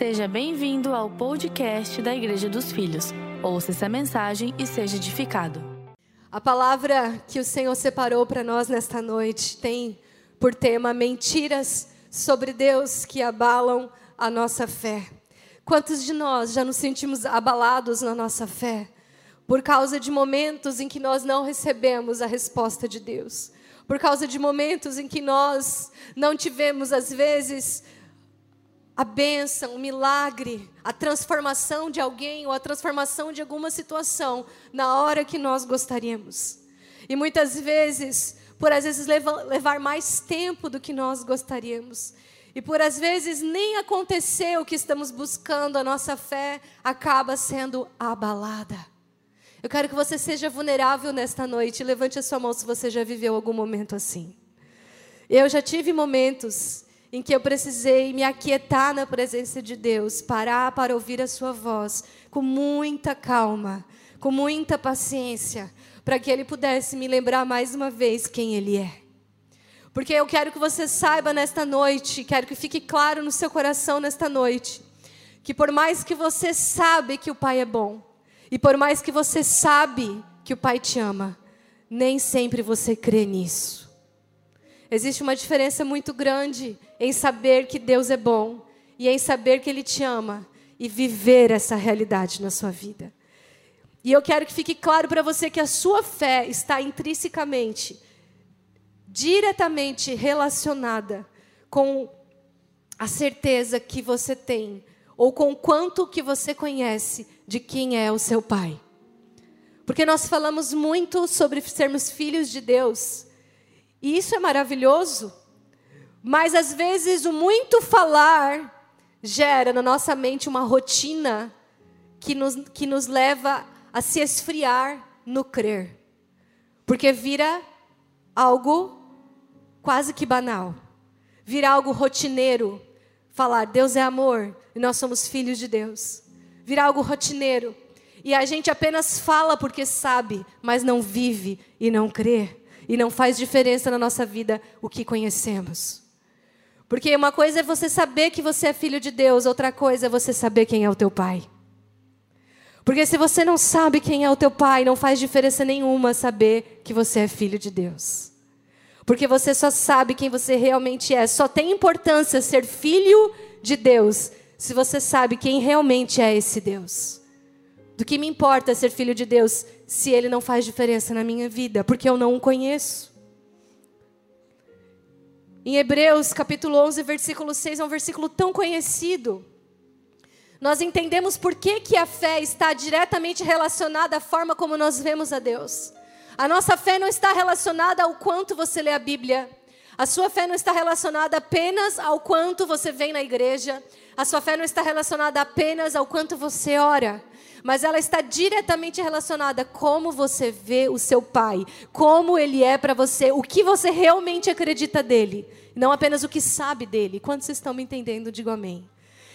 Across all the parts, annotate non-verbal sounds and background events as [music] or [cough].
Seja bem-vindo ao podcast da Igreja dos Filhos. Ouça essa mensagem e seja edificado. A palavra que o Senhor separou para nós nesta noite tem por tema mentiras sobre Deus que abalam a nossa fé. Quantos de nós já nos sentimos abalados na nossa fé por causa de momentos em que nós não recebemos a resposta de Deus? Por causa de momentos em que nós não tivemos, às vezes, a bênção, o milagre, a transformação de alguém ou a transformação de alguma situação na hora que nós gostaríamos. E muitas vezes, por às vezes levar mais tempo do que nós gostaríamos. E por às vezes nem acontecer o que estamos buscando, a nossa fé acaba sendo abalada. Eu quero que você seja vulnerável nesta noite. Levante a sua mão se você já viveu algum momento assim. Eu já tive momentos em que eu precisei me aquietar na presença de Deus, parar para ouvir a Sua voz, com muita calma, com muita paciência, para que Ele pudesse me lembrar mais uma vez quem Ele é. Porque eu quero que você saiba nesta noite, quero que fique claro no seu coração nesta noite, que por mais que você sabe que o Pai é bom, e por mais que você sabe que o Pai te ama, nem sempre você crê nisso. Existe uma diferença muito grande em saber que Deus é bom e em saber que Ele te ama e viver essa realidade na sua vida. E eu quero que fique claro para você que a sua fé está intrinsecamente, diretamente relacionada com a certeza que você tem ou com quanto que você conhece de quem é o seu pai. Porque nós falamos muito sobre sermos filhos de Deus, e isso é maravilhoso, mas às vezes o muito falar gera na nossa mente uma rotina que nos, que nos leva a se esfriar no crer. Porque vira algo quase que banal. Vira algo rotineiro. Falar Deus é amor e nós somos filhos de Deus. Vira algo rotineiro. E a gente apenas fala porque sabe, mas não vive e não crê e não faz diferença na nossa vida o que conhecemos. Porque uma coisa é você saber que você é filho de Deus, outra coisa é você saber quem é o teu pai. Porque se você não sabe quem é o teu pai, não faz diferença nenhuma saber que você é filho de Deus. Porque você só sabe quem você realmente é. Só tem importância ser filho de Deus se você sabe quem realmente é esse Deus. Do que me importa ser filho de Deus se ele não faz diferença na minha vida, porque eu não o conheço. Em Hebreus capítulo 11, versículo 6, é um versículo tão conhecido. Nós entendemos por que, que a fé está diretamente relacionada à forma como nós vemos a Deus. A nossa fé não está relacionada ao quanto você lê a Bíblia. A sua fé não está relacionada apenas ao quanto você vem na igreja. A sua fé não está relacionada apenas ao quanto você ora mas ela está diretamente relacionada a como você vê o seu pai, como ele é para você, o que você realmente acredita dele, não apenas o que sabe dele. Quantos estão me entendendo? Digo amém.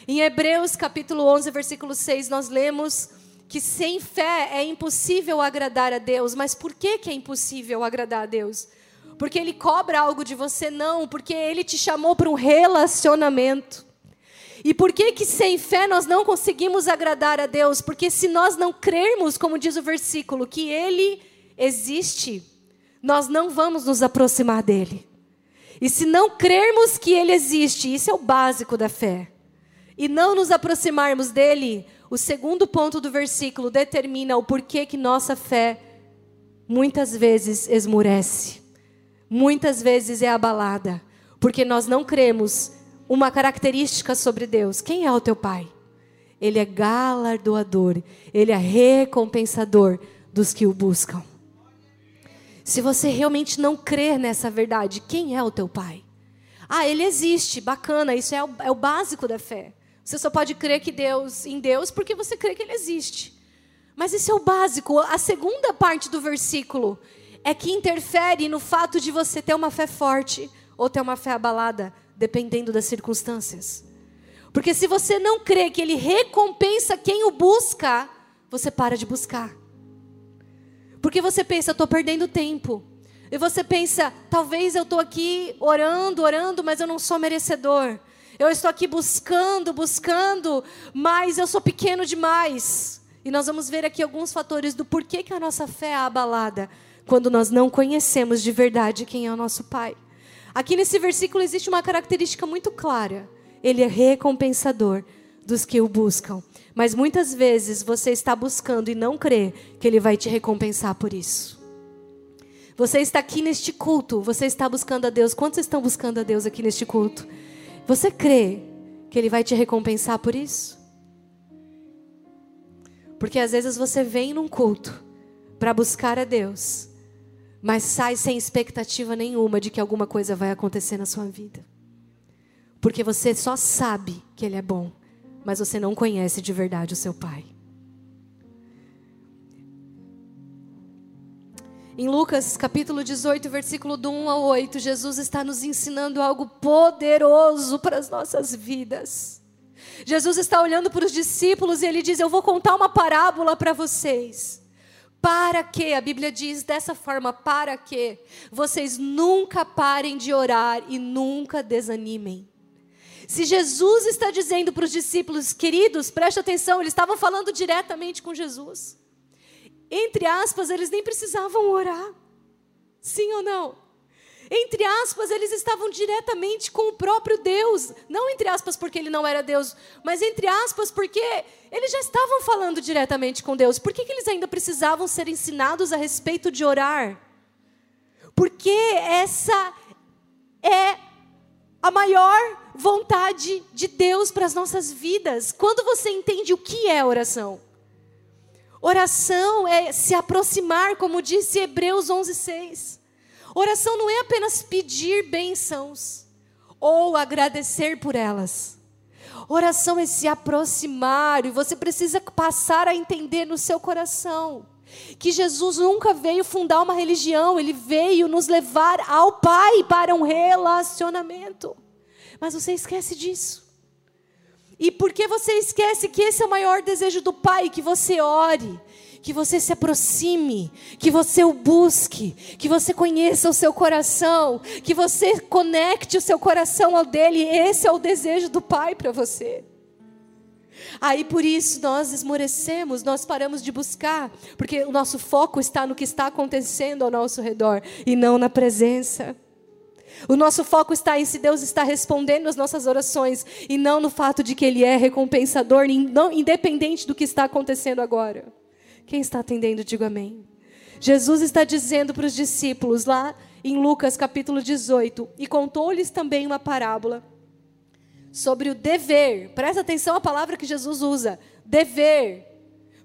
Em Hebreus capítulo 11, versículo 6, nós lemos que sem fé é impossível agradar a Deus. Mas por que, que é impossível agradar a Deus? Porque Ele cobra algo de você? Não, porque Ele te chamou para um relacionamento. E por que que sem fé nós não conseguimos agradar a Deus? Porque se nós não crermos, como diz o versículo, que ele existe, nós não vamos nos aproximar dele. E se não crermos que ele existe, isso é o básico da fé, e não nos aproximarmos dele, o segundo ponto do versículo determina o porquê que nossa fé muitas vezes esmurece, muitas vezes é abalada, porque nós não cremos uma característica sobre Deus. Quem é o teu pai? Ele é galardoador, ele é recompensador dos que o buscam. Se você realmente não crer nessa verdade, quem é o teu pai? Ah, ele existe, bacana, isso é o, é o básico da fé. Você só pode crer que Deus, em Deus porque você crê que ele existe. Mas isso é o básico. A segunda parte do versículo é que interfere no fato de você ter uma fé forte ou ter uma fé abalada dependendo das circunstâncias. Porque se você não crê que Ele recompensa quem o busca, você para de buscar. Porque você pensa, estou perdendo tempo. E você pensa, talvez eu estou aqui orando, orando, mas eu não sou merecedor. Eu estou aqui buscando, buscando, mas eu sou pequeno demais. E nós vamos ver aqui alguns fatores do porquê que a nossa fé é abalada quando nós não conhecemos de verdade quem é o nosso Pai. Aqui nesse versículo existe uma característica muito clara. Ele é recompensador dos que o buscam. Mas muitas vezes você está buscando e não crê que ele vai te recompensar por isso. Você está aqui neste culto, você está buscando a Deus. Quantos estão buscando a Deus aqui neste culto? Você crê que ele vai te recompensar por isso? Porque às vezes você vem num culto para buscar a Deus, mas sai sem expectativa nenhuma de que alguma coisa vai acontecer na sua vida. Porque você só sabe que Ele é bom, mas você não conhece de verdade o seu Pai. Em Lucas capítulo 18, versículo do 1 ao 8, Jesus está nos ensinando algo poderoso para as nossas vidas. Jesus está olhando para os discípulos e ele diz: Eu vou contar uma parábola para vocês. Para que, a Bíblia diz dessa forma, para que vocês nunca parem de orar e nunca desanimem. Se Jesus está dizendo para os discípulos, queridos, preste atenção, eles estavam falando diretamente com Jesus. Entre aspas, eles nem precisavam orar. Sim ou não? Entre aspas, eles estavam diretamente com o próprio Deus. Não entre aspas porque ele não era Deus, mas entre aspas porque eles já estavam falando diretamente com Deus. Por que, que eles ainda precisavam ser ensinados a respeito de orar? Porque essa é a maior vontade de Deus para as nossas vidas. Quando você entende o que é oração? Oração é se aproximar, como disse Hebreus 11:6. Oração não é apenas pedir bênçãos ou agradecer por elas. Oração é se aproximar e você precisa passar a entender no seu coração que Jesus nunca veio fundar uma religião, ele veio nos levar ao Pai para um relacionamento. Mas você esquece disso. E por que você esquece que esse é o maior desejo do Pai, que você ore, que você se aproxime, que você o busque, que você conheça o seu coração, que você conecte o seu coração ao dele. Esse é o desejo do Pai para você. Aí por isso nós esmorecemos, nós paramos de buscar, porque o nosso foco está no que está acontecendo ao nosso redor e não na presença. O nosso foco está em se Deus está respondendo às nossas orações e não no fato de que Ele é recompensador, independente do que está acontecendo agora. Quem está atendendo, diga amém. Jesus está dizendo para os discípulos lá em Lucas capítulo 18, e contou-lhes também uma parábola sobre o dever. Presta atenção à palavra que Jesus usa: dever.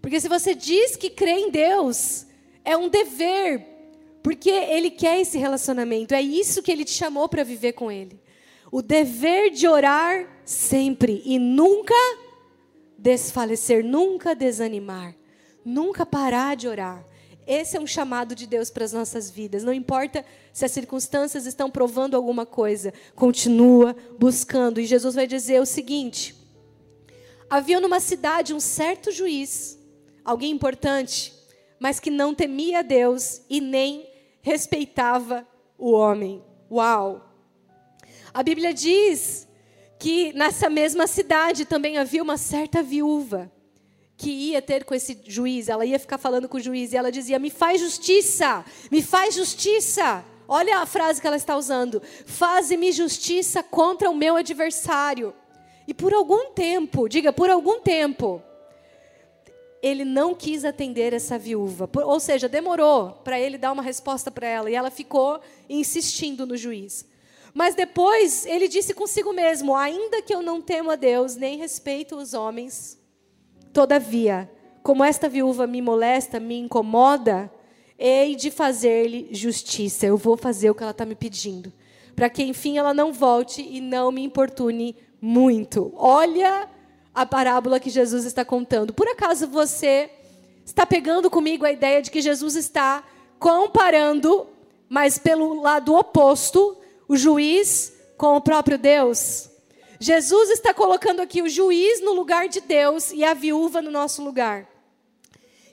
Porque se você diz que crê em Deus, é um dever, porque Ele quer esse relacionamento, é isso que Ele te chamou para viver com Ele. O dever de orar sempre e nunca desfalecer, nunca desanimar. Nunca parar de orar. Esse é um chamado de Deus para as nossas vidas. Não importa se as circunstâncias estão provando alguma coisa, continua buscando. E Jesus vai dizer o seguinte: Havia numa cidade um certo juiz, alguém importante, mas que não temia Deus e nem respeitava o homem. Uau! A Bíblia diz que nessa mesma cidade também havia uma certa viúva que ia ter com esse juiz, ela ia ficar falando com o juiz e ela dizia: "Me faz justiça, me faz justiça". Olha a frase que ela está usando: "Faze-me justiça contra o meu adversário". E por algum tempo, diga, por algum tempo, ele não quis atender essa viúva. Ou seja, demorou para ele dar uma resposta para ela. E ela ficou insistindo no juiz. Mas depois ele disse consigo mesmo: Ainda que eu não temo a Deus, nem respeito os homens, Todavia, como esta viúva me molesta, me incomoda, hei de fazer-lhe justiça. Eu vou fazer o que ela está me pedindo. Para que, enfim, ela não volte e não me importune muito. Olha a parábola que Jesus está contando. Por acaso você está pegando comigo a ideia de que Jesus está comparando, mas pelo lado oposto, o juiz com o próprio Deus? Jesus está colocando aqui o juiz no lugar de Deus e a viúva no nosso lugar.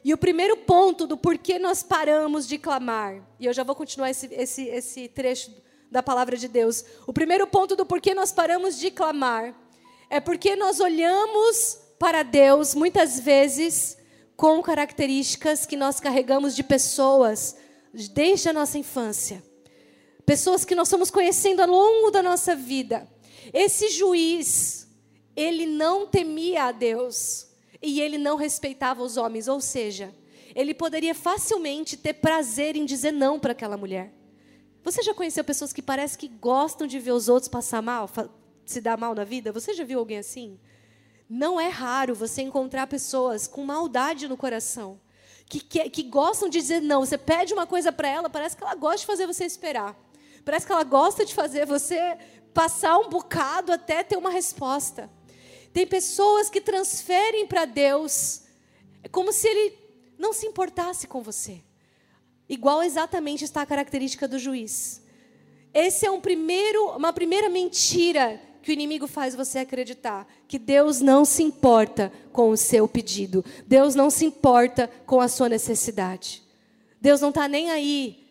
E o primeiro ponto do porquê nós paramos de clamar, e eu já vou continuar esse, esse, esse trecho da palavra de Deus. O primeiro ponto do porquê nós paramos de clamar é porque nós olhamos para Deus muitas vezes com características que nós carregamos de pessoas desde a nossa infância. Pessoas que nós estamos conhecendo ao longo da nossa vida. Esse juiz, ele não temia a Deus e ele não respeitava os homens, ou seja, ele poderia facilmente ter prazer em dizer não para aquela mulher. Você já conheceu pessoas que parece que gostam de ver os outros passar mal, se dar mal na vida? Você já viu alguém assim? Não é raro você encontrar pessoas com maldade no coração, que, que, que gostam de dizer não. Você pede uma coisa para ela, parece que ela gosta de fazer você esperar. Parece que ela gosta de fazer você passar um bocado até ter uma resposta. Tem pessoas que transferem para Deus como se Ele não se importasse com você. Igual exatamente está a característica do juiz. Esse é um primeiro, uma primeira mentira que o inimigo faz você acreditar que Deus não se importa com o seu pedido. Deus não se importa com a sua necessidade. Deus não está nem aí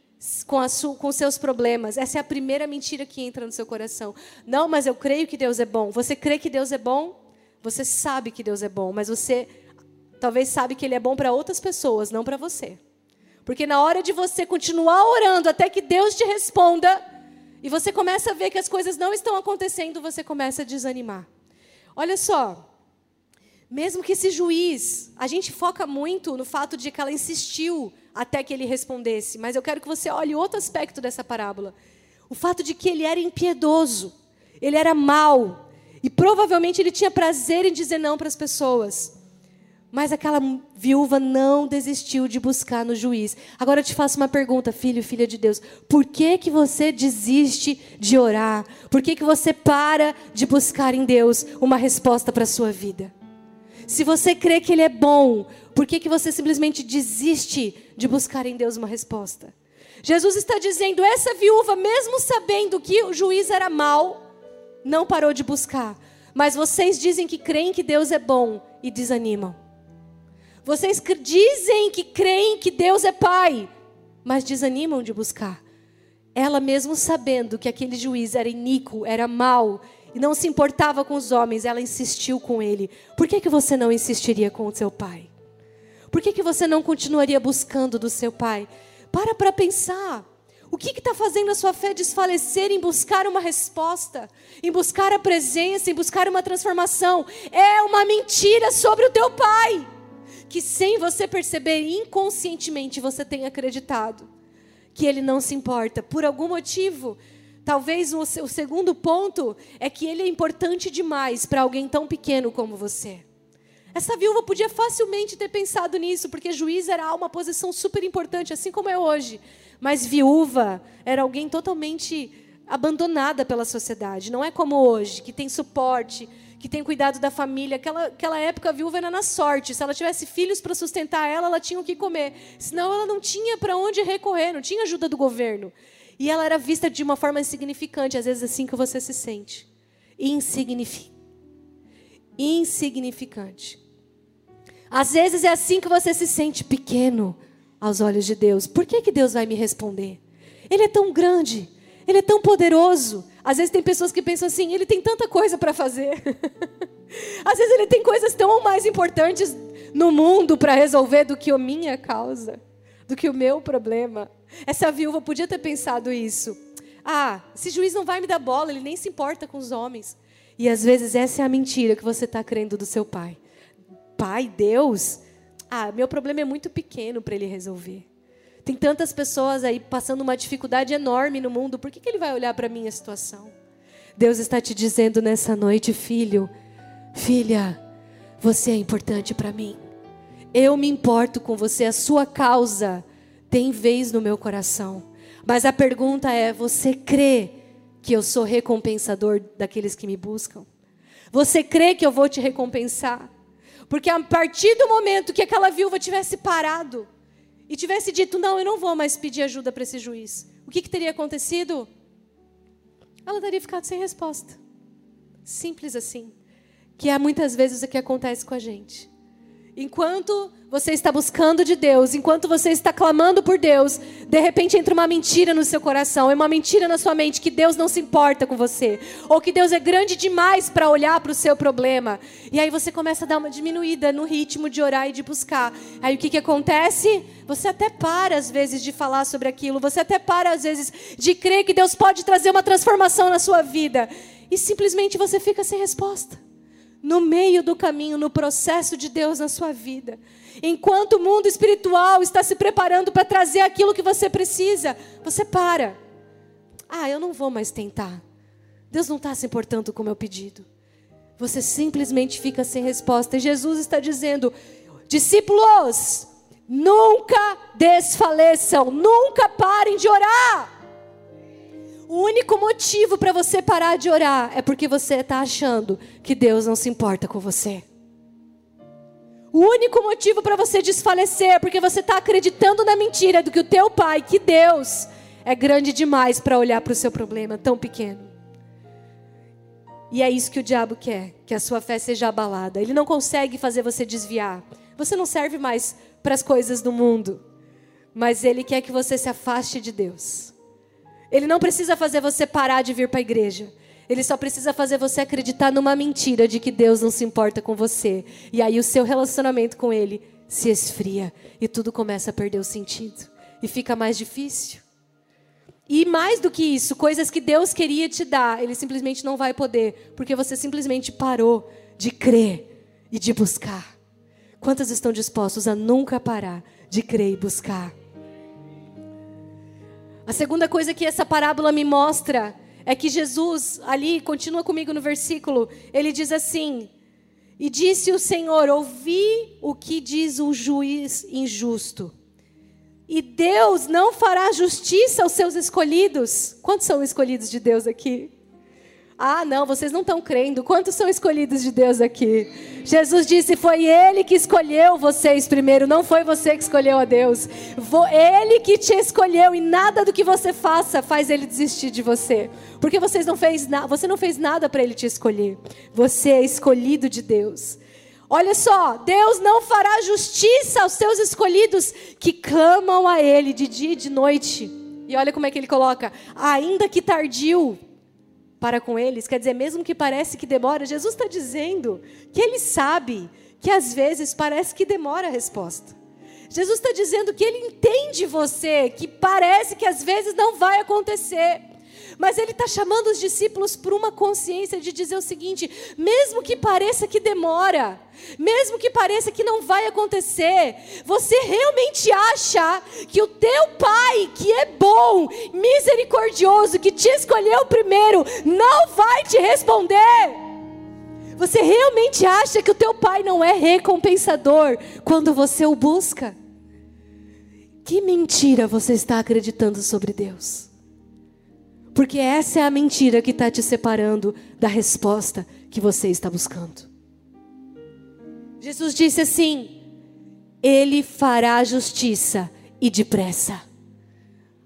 com, a sua, com seus problemas. Essa é a primeira mentira que entra no seu coração. Não, mas eu creio que Deus é bom. Você crê que Deus é bom? Você sabe que Deus é bom, mas você talvez sabe que Ele é bom para outras pessoas, não para você. Porque na hora de você continuar orando até que Deus te responda, e você começa a ver que as coisas não estão acontecendo, você começa a desanimar. Olha só, mesmo que esse juiz, a gente foca muito no fato de que ela insistiu até que ele respondesse, mas eu quero que você olhe outro aspecto dessa parábola. O fato de que ele era impiedoso, ele era mau, e provavelmente ele tinha prazer em dizer não para as pessoas. Mas aquela viúva não desistiu de buscar no juiz. Agora eu te faço uma pergunta, filho e filha de Deus. Por que, que você desiste de orar? Por que, que você para de buscar em Deus uma resposta para a sua vida? Se você crê que Ele é bom, por que, que você simplesmente desiste de buscar em Deus uma resposta? Jesus está dizendo: essa viúva, mesmo sabendo que o juiz era mau, não parou de buscar. Mas vocês dizem que creem que Deus é bom e desanimam. Vocês dizem que creem que Deus é Pai, mas desanimam de buscar. Ela, mesmo sabendo que aquele juiz era iníquo, era mau, e não se importava com os homens, ela insistiu com ele. Por que, que você não insistiria com o seu pai? Por que, que você não continuaria buscando do seu pai? Para para pensar. O que está fazendo a sua fé desfalecer em buscar uma resposta, em buscar a presença, em buscar uma transformação? É uma mentira sobre o teu pai que sem você perceber inconscientemente você tem acreditado que ele não se importa por algum motivo. Talvez o, segundo ponto é que ele é importante demais para alguém tão pequeno como você. Essa viúva podia facilmente ter pensado nisso, porque juiz era uma posição super importante, assim como é hoje. Mas viúva era alguém totalmente abandonada pela sociedade. Não é como hoje, que tem suporte, que tem cuidado da família. Aquela, aquela época a viúva era na sorte. Se ela tivesse filhos para sustentar ela, ela tinha o que comer. Senão ela não tinha para onde recorrer, não tinha ajuda do governo. E ela era vista de uma forma insignificante, às vezes assim que você se sente. Insignifi insignificante. Às vezes é assim que você se sente pequeno aos olhos de Deus. Por que, que Deus vai me responder? Ele é tão grande, ele é tão poderoso. Às vezes tem pessoas que pensam assim: ele tem tanta coisa para fazer. [laughs] Às vezes ele tem coisas tão mais importantes no mundo para resolver do que a minha causa, do que o meu problema. Essa viúva podia ter pensado isso. Ah, esse juiz não vai me dar bola, ele nem se importa com os homens. E às vezes essa é a mentira que você está crendo do seu pai. Pai, Deus? Ah, meu problema é muito pequeno para ele resolver. Tem tantas pessoas aí passando uma dificuldade enorme no mundo, por que, que ele vai olhar para a minha situação? Deus está te dizendo nessa noite, filho, filha, você é importante para mim. Eu me importo com você, a sua causa tem vez no meu coração. Mas a pergunta é: você crê que eu sou recompensador daqueles que me buscam? Você crê que eu vou te recompensar? Porque a partir do momento que aquela viúva tivesse parado, e tivesse dito: Não, eu não vou mais pedir ajuda para esse juiz, o que, que teria acontecido? Ela teria ficado sem resposta. Simples assim. Que é muitas vezes o que acontece com a gente. Enquanto você está buscando de Deus, enquanto você está clamando por Deus, de repente entra uma mentira no seu coração, é uma mentira na sua mente que Deus não se importa com você, ou que Deus é grande demais para olhar para o seu problema. E aí você começa a dar uma diminuída no ritmo de orar e de buscar. Aí o que, que acontece? Você até para às vezes de falar sobre aquilo, você até para às vezes de crer que Deus pode trazer uma transformação na sua vida, e simplesmente você fica sem resposta no meio do caminho, no processo de Deus na sua vida. Enquanto o mundo espiritual está se preparando para trazer aquilo que você precisa, você para. Ah, eu não vou mais tentar. Deus não está se importando com o meu pedido. Você simplesmente fica sem resposta. E Jesus está dizendo: discípulos, nunca desfaleçam, nunca parem de orar. O único motivo para você parar de orar é porque você está achando que Deus não se importa com você. O único motivo para você desfalecer é porque você está acreditando na mentira do que o teu pai, que Deus, é grande demais para olhar para o seu problema tão pequeno. E é isso que o diabo quer, que a sua fé seja abalada. Ele não consegue fazer você desviar. Você não serve mais para as coisas do mundo, mas ele quer que você se afaste de Deus. Ele não precisa fazer você parar de vir para a igreja. Ele só precisa fazer você acreditar numa mentira de que Deus não se importa com você. E aí o seu relacionamento com Ele se esfria e tudo começa a perder o sentido e fica mais difícil. E mais do que isso, coisas que Deus queria te dar, Ele simplesmente não vai poder, porque você simplesmente parou de crer e de buscar. Quantos estão dispostos a nunca parar de crer e buscar? A segunda coisa que essa parábola me mostra é que Jesus, ali, continua comigo no versículo, ele diz assim: E disse o Senhor: Ouvi o que diz o juiz injusto. E Deus não fará justiça aos seus escolhidos. Quantos são escolhidos de Deus aqui? Ah, não, vocês não estão crendo. Quantos são escolhidos de Deus aqui? Jesus disse: Foi Ele que escolheu vocês primeiro, não foi você que escolheu a Deus. Ele que te escolheu e nada do que você faça faz Ele desistir de você. Porque vocês não fez você não fez nada para Ele te escolher. Você é escolhido de Deus. Olha só, Deus não fará justiça aos seus escolhidos que clamam a Ele de dia e de noite. E olha como é que ele coloca: ainda que tardio, para com eles, quer dizer, mesmo que parece que demora, Jesus está dizendo que ele sabe que às vezes parece que demora a resposta. Jesus está dizendo que ele entende você, que parece que às vezes não vai acontecer. Mas ele está chamando os discípulos por uma consciência de dizer o seguinte: mesmo que pareça que demora, mesmo que pareça que não vai acontecer, você realmente acha que o teu pai, que é bom, misericordioso, que te escolheu primeiro, não vai te responder? Você realmente acha que o teu pai não é recompensador quando você o busca? Que mentira você está acreditando sobre Deus? Porque essa é a mentira que está te separando da resposta que você está buscando. Jesus disse assim: Ele fará justiça e depressa.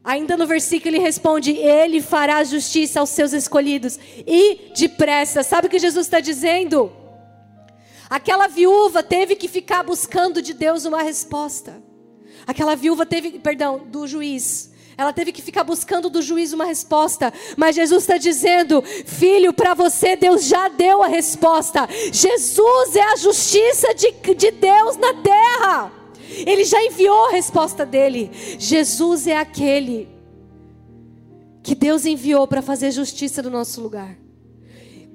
Ainda no versículo ele responde: Ele fará justiça aos seus escolhidos e depressa. Sabe o que Jesus está dizendo? Aquela viúva teve que ficar buscando de Deus uma resposta. Aquela viúva teve, perdão, do juiz ela teve que ficar buscando do juiz uma resposta. Mas Jesus está dizendo: Filho, para você Deus já deu a resposta. Jesus é a justiça de, de Deus na terra. Ele já enviou a resposta dele. Jesus é aquele que Deus enviou para fazer justiça no nosso lugar.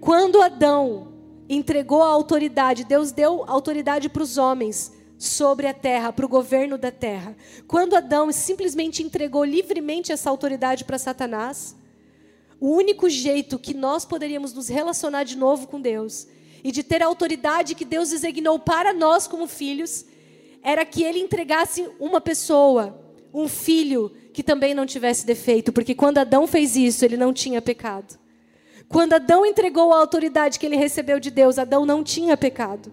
Quando Adão entregou a autoridade, Deus deu autoridade para os homens sobre a terra, para o governo da terra. Quando Adão simplesmente entregou livremente essa autoridade para Satanás, o único jeito que nós poderíamos nos relacionar de novo com Deus e de ter a autoridade que Deus designou para nós como filhos, era que ele entregasse uma pessoa, um filho que também não tivesse defeito, porque quando Adão fez isso, ele não tinha pecado. Quando Adão entregou a autoridade que ele recebeu de Deus, Adão não tinha pecado.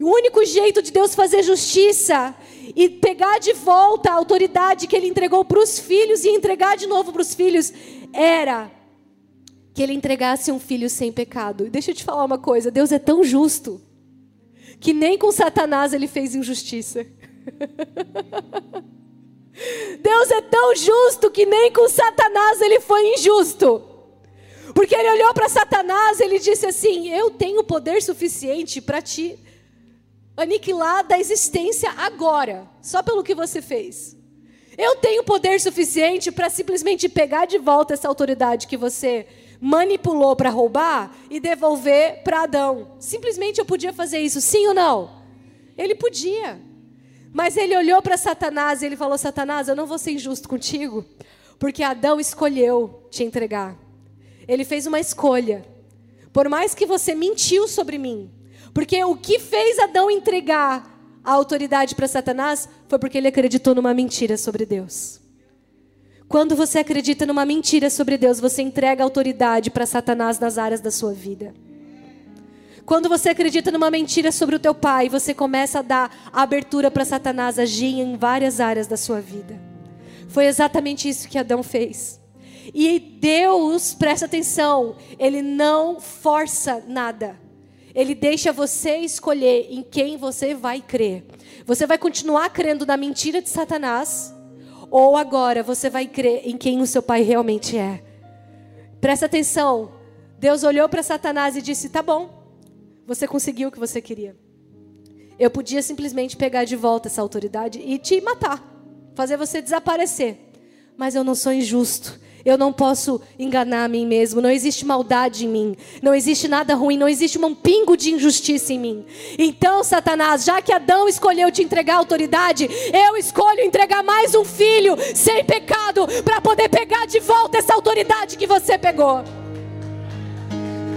O único jeito de Deus fazer justiça e pegar de volta a autoridade que ele entregou para os filhos e entregar de novo para os filhos era que ele entregasse um filho sem pecado. E deixa eu te falar uma coisa: Deus é tão justo. que nem com Satanás ele fez injustiça. [laughs] Deus é tão justo que nem com Satanás ele foi injusto. Porque ele olhou para Satanás, ele disse assim: Eu tenho poder suficiente para te aniquilar da existência agora, só pelo que você fez. Eu tenho poder suficiente para simplesmente pegar de volta essa autoridade que você manipulou para roubar e devolver para Adão. Simplesmente eu podia fazer isso, sim ou não? Ele podia. Mas ele olhou para Satanás e ele falou: Satanás, eu não vou ser injusto contigo, porque Adão escolheu te entregar. Ele fez uma escolha. Por mais que você mentiu sobre mim, porque o que fez Adão entregar a autoridade para Satanás foi porque ele acreditou numa mentira sobre Deus. Quando você acredita numa mentira sobre Deus, você entrega autoridade para Satanás nas áreas da sua vida. Quando você acredita numa mentira sobre o teu pai, você começa a dar abertura para Satanás agir em várias áreas da sua vida. Foi exatamente isso que Adão fez. E Deus, presta atenção, ele não força nada. Ele deixa você escolher em quem você vai crer. Você vai continuar crendo na mentira de Satanás, ou agora você vai crer em quem o seu pai realmente é. Presta atenção. Deus olhou para Satanás e disse: Tá bom, você conseguiu o que você queria. Eu podia simplesmente pegar de volta essa autoridade e te matar, fazer você desaparecer. Mas eu não sou injusto. Eu não posso enganar a mim mesmo. Não existe maldade em mim. Não existe nada ruim. Não existe um pingo de injustiça em mim. Então, Satanás, já que Adão escolheu te entregar autoridade, eu escolho entregar mais um filho sem pecado para poder pegar de volta essa autoridade que você pegou.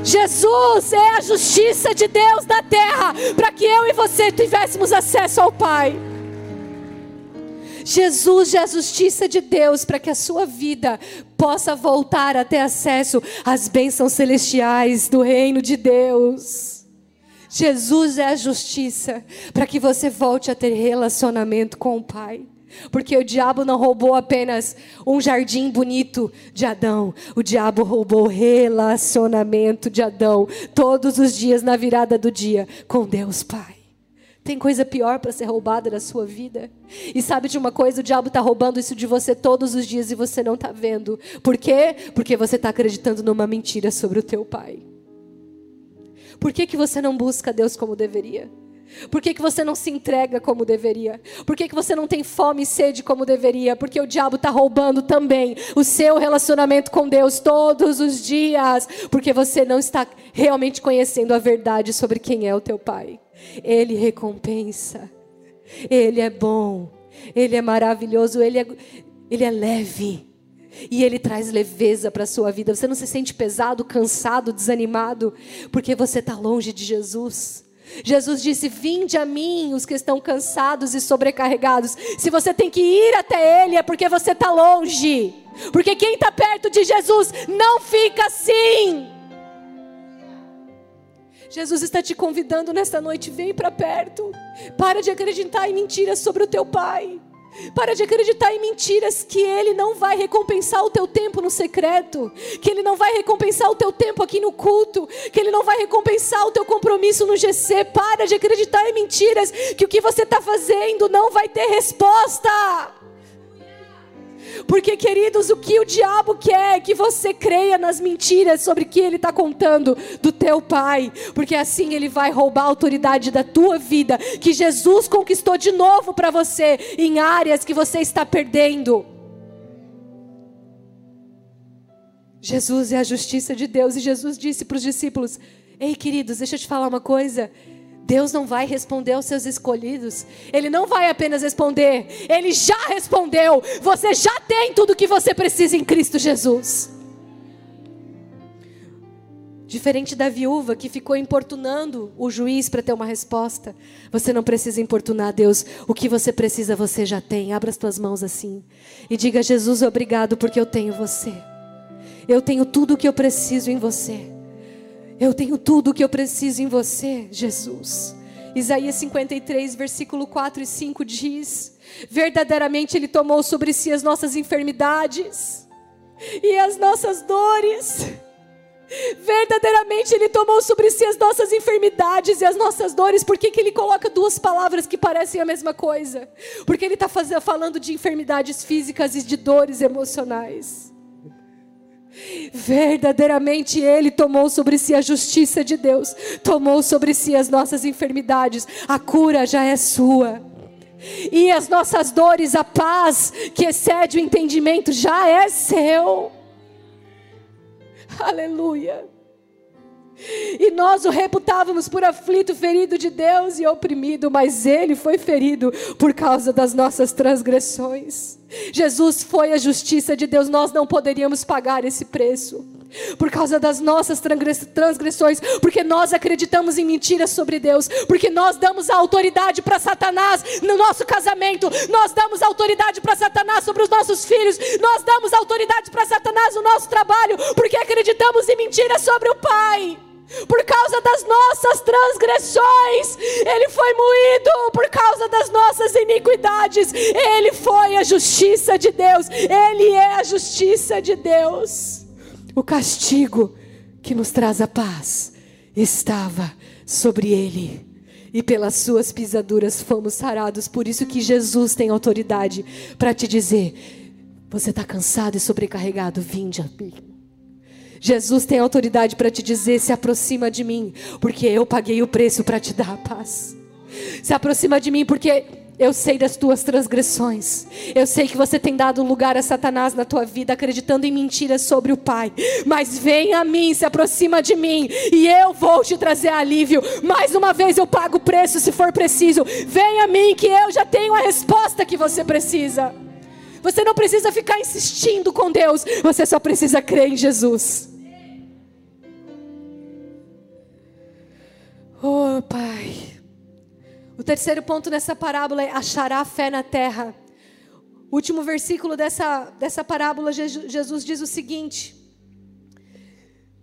Jesus é a justiça de Deus na terra, para que eu e você tivéssemos acesso ao Pai. Jesus é a justiça de Deus para que a sua vida possa voltar a ter acesso às bênçãos celestiais do reino de Deus. Jesus é a justiça para que você volte a ter relacionamento com o Pai. Porque o diabo não roubou apenas um jardim bonito de Adão, o diabo roubou relacionamento de Adão todos os dias na virada do dia com Deus Pai. Tem coisa pior para ser roubada da sua vida? E sabe de uma coisa? O diabo está roubando isso de você todos os dias e você não está vendo. Por quê? Porque você está acreditando numa mentira sobre o teu pai. Por que, que você não busca Deus como deveria? Por que, que você não se entrega como deveria? Por que, que você não tem fome e sede como deveria? Porque o diabo está roubando também o seu relacionamento com Deus todos os dias. Porque você não está realmente conhecendo a verdade sobre quem é o teu Pai. Ele recompensa, Ele é bom, Ele é maravilhoso, Ele é, ele é leve. E Ele traz leveza para a sua vida. Você não se sente pesado, cansado, desanimado, porque você está longe de Jesus. Jesus disse: Vinde a mim, os que estão cansados e sobrecarregados. Se você tem que ir até Ele, é porque você está longe. Porque quem está perto de Jesus não fica assim. Jesus está te convidando nesta noite, vem para perto. Para de acreditar em mentiras sobre o teu Pai. Para de acreditar em mentiras que Ele não vai recompensar o teu tempo no secreto, que Ele não vai recompensar o teu tempo aqui no culto, que Ele não vai recompensar o teu compromisso no GC. Para de acreditar em mentiras que o que você está fazendo não vai ter resposta. Porque, queridos, o que o diabo quer é que você creia nas mentiras sobre o que ele está contando do teu pai. Porque assim ele vai roubar a autoridade da tua vida, que Jesus conquistou de novo para você, em áreas que você está perdendo. Jesus é a justiça de Deus, e Jesus disse para os discípulos: Ei, queridos, deixa eu te falar uma coisa. Deus não vai responder aos seus escolhidos. Ele não vai apenas responder, ele já respondeu. Você já tem tudo o que você precisa em Cristo Jesus. Diferente da viúva que ficou importunando o juiz para ter uma resposta, você não precisa importunar Deus. O que você precisa, você já tem. Abra as tuas mãos assim e diga: Jesus, obrigado porque eu tenho você. Eu tenho tudo o que eu preciso em você. Eu tenho tudo o que eu preciso em você, Jesus. Isaías 53, versículo 4 e 5 diz: Verdadeiramente Ele tomou sobre si as nossas enfermidades e as nossas dores. Verdadeiramente Ele tomou sobre si as nossas enfermidades e as nossas dores. Por que, que Ele coloca duas palavras que parecem a mesma coisa? Porque Ele está falando de enfermidades físicas e de dores emocionais. Verdadeiramente Ele tomou sobre si a justiça de Deus, tomou sobre si as nossas enfermidades, a cura já é sua. E as nossas dores, a paz que excede o entendimento já é seu. Aleluia. E nós o reputávamos por aflito, ferido de Deus e oprimido, mas ele foi ferido por causa das nossas transgressões. Jesus foi a justiça de Deus, nós não poderíamos pagar esse preço por causa das nossas transgressões, porque nós acreditamos em mentiras sobre Deus, porque nós damos autoridade para Satanás no nosso casamento, nós damos autoridade para Satanás sobre os nossos filhos, nós damos autoridade para Satanás no nosso trabalho, porque acreditamos em mentiras sobre o Pai. Por causa das nossas transgressões, Ele foi moído. Por causa das nossas iniquidades, Ele foi a justiça de Deus. Ele é a justiça de Deus o castigo que nos traz a paz estava sobre ele. E pelas suas pisaduras fomos sarados. Por isso que Jesus tem autoridade para te dizer: você está cansado e sobrecarregado? Vinde a mim. Jesus tem autoridade para te dizer: se aproxima de mim, porque eu paguei o preço para te dar a paz. Se aproxima de mim, porque eu sei das tuas transgressões. Eu sei que você tem dado lugar a Satanás na tua vida, acreditando em mentiras sobre o Pai. Mas vem a mim, se aproxima de mim, e eu vou te trazer alívio. Mais uma vez eu pago o preço se for preciso. Vem a mim, que eu já tenho a resposta que você precisa. Você não precisa ficar insistindo com Deus, você só precisa crer em Jesus. Oh, Pai. O terceiro ponto nessa parábola é achará fé na terra. O último versículo dessa, dessa parábola, Jesus diz o seguinte: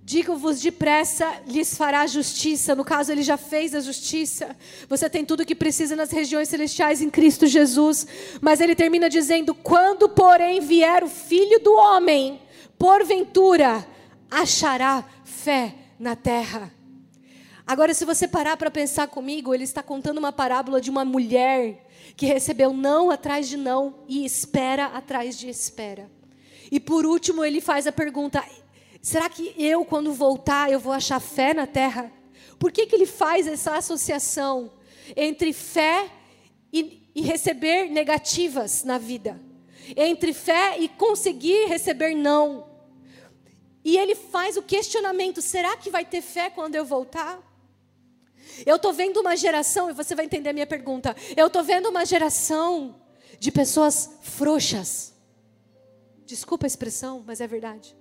Digo-vos depressa, lhes fará justiça. No caso, ele já fez a justiça. Você tem tudo o que precisa nas regiões celestiais em Cristo Jesus. Mas ele termina dizendo: Quando, porém, vier o filho do homem, porventura achará fé na terra. Agora, se você parar para pensar comigo, ele está contando uma parábola de uma mulher que recebeu não atrás de não e espera atrás de espera. E por último, ele faz a pergunta: será que eu, quando voltar, eu vou achar fé na terra? Por que, que ele faz essa associação entre fé e, e receber negativas na vida? Entre fé e conseguir receber não? E ele faz o questionamento: será que vai ter fé quando eu voltar? Eu estou vendo uma geração, e você vai entender a minha pergunta. Eu estou vendo uma geração de pessoas frouxas. Desculpa a expressão, mas é verdade.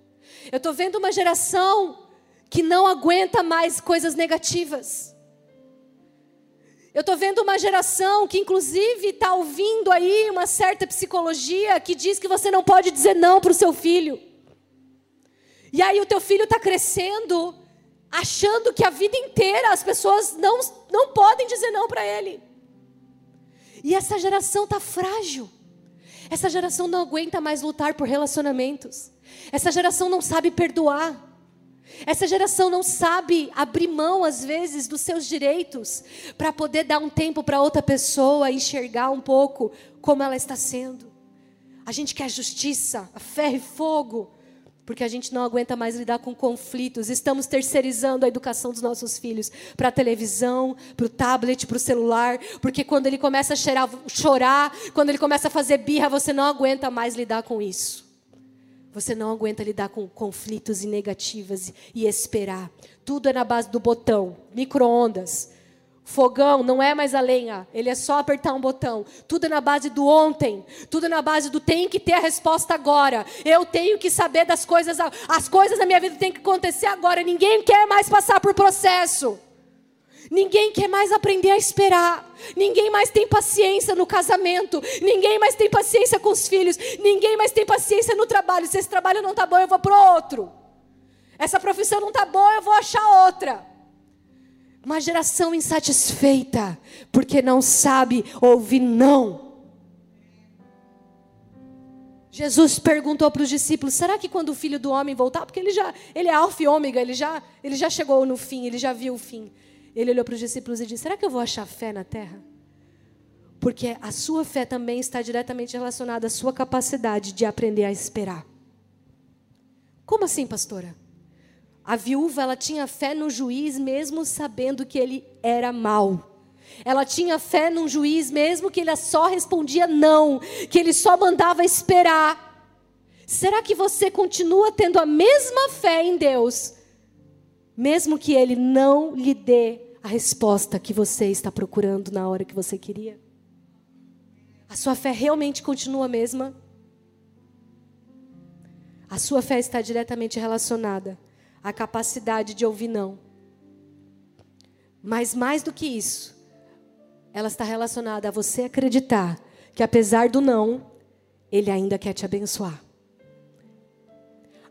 Eu estou vendo uma geração que não aguenta mais coisas negativas. Eu estou vendo uma geração que, inclusive, está ouvindo aí uma certa psicologia que diz que você não pode dizer não para o seu filho. E aí o teu filho está crescendo achando que a vida inteira as pessoas não, não podem dizer não para ele. E essa geração está frágil. Essa geração não aguenta mais lutar por relacionamentos. Essa geração não sabe perdoar. Essa geração não sabe abrir mão, às vezes, dos seus direitos para poder dar um tempo para outra pessoa enxergar um pouco como ela está sendo. A gente quer justiça, a ferro e fogo. Porque a gente não aguenta mais lidar com conflitos. Estamos terceirizando a educação dos nossos filhos para a televisão, para o tablet, para o celular. Porque quando ele começa a cheirar, chorar, quando ele começa a fazer birra, você não aguenta mais lidar com isso. Você não aguenta lidar com conflitos e negativas e esperar. Tudo é na base do botão, micro-ondas. Fogão não é mais a lenha, ele é só apertar um botão. Tudo é na base do ontem, tudo é na base do tem que ter a resposta agora. Eu tenho que saber das coisas, as coisas da minha vida têm que acontecer agora. Ninguém quer mais passar por processo. Ninguém quer mais aprender a esperar. Ninguém mais tem paciência no casamento. Ninguém mais tem paciência com os filhos. Ninguém mais tem paciência no trabalho. Se esse trabalho não está bom, eu vou para outro. Essa profissão não está boa, eu vou achar outra. Uma geração insatisfeita, porque não sabe ouvir não. Jesus perguntou para os discípulos: será que quando o filho do homem voltar, porque ele já ele é alfa e ômega, ele já, ele já chegou no fim, ele já viu o fim. Ele olhou para os discípulos e disse: será que eu vou achar fé na terra? Porque a sua fé também está diretamente relacionada à sua capacidade de aprender a esperar. Como assim, pastora? A viúva ela tinha fé no juiz mesmo sabendo que ele era mau. Ela tinha fé num juiz, mesmo que ele só respondia não, que ele só mandava esperar. Será que você continua tendo a mesma fé em Deus, mesmo que ele não lhe dê a resposta que você está procurando na hora que você queria? A sua fé realmente continua a mesma? A sua fé está diretamente relacionada à capacidade de ouvir não. Mas mais do que isso, ela está relacionada a você acreditar que apesar do não, ele ainda quer te abençoar.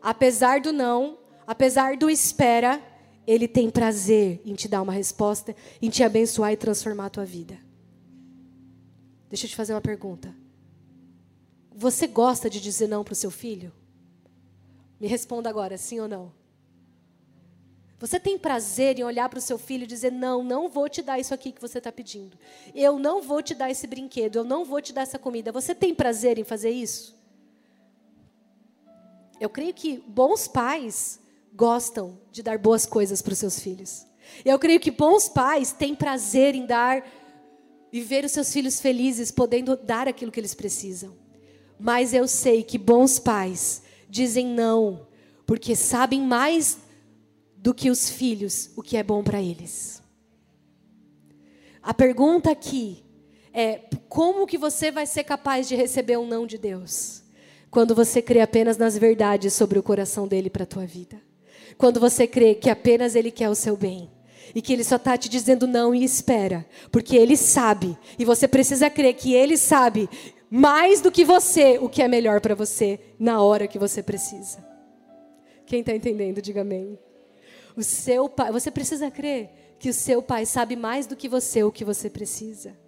Apesar do não, apesar do espera, ele tem prazer em te dar uma resposta, em te abençoar e transformar a tua vida. Deixa eu te fazer uma pergunta. Você gosta de dizer não para o seu filho? Me responda agora, sim ou não. Você tem prazer em olhar para o seu filho e dizer: Não, não vou te dar isso aqui que você está pedindo. Eu não vou te dar esse brinquedo. Eu não vou te dar essa comida. Você tem prazer em fazer isso? Eu creio que bons pais gostam de dar boas coisas para os seus filhos. Eu creio que bons pais têm prazer em dar e ver os seus filhos felizes, podendo dar aquilo que eles precisam. Mas eu sei que bons pais dizem não, porque sabem mais do que os filhos o que é bom para eles. A pergunta aqui é: como que você vai ser capaz de receber um não de Deus? Quando você crê apenas nas verdades sobre o coração dele para a tua vida. Quando você crê que apenas ele quer o seu bem. E que ele só está te dizendo não e espera. Porque ele sabe. E você precisa crer que ele sabe mais do que você o que é melhor para você na hora que você precisa. Quem está entendendo, diga amém. O seu pai, você precisa crer que o seu pai sabe mais do que você o que você precisa.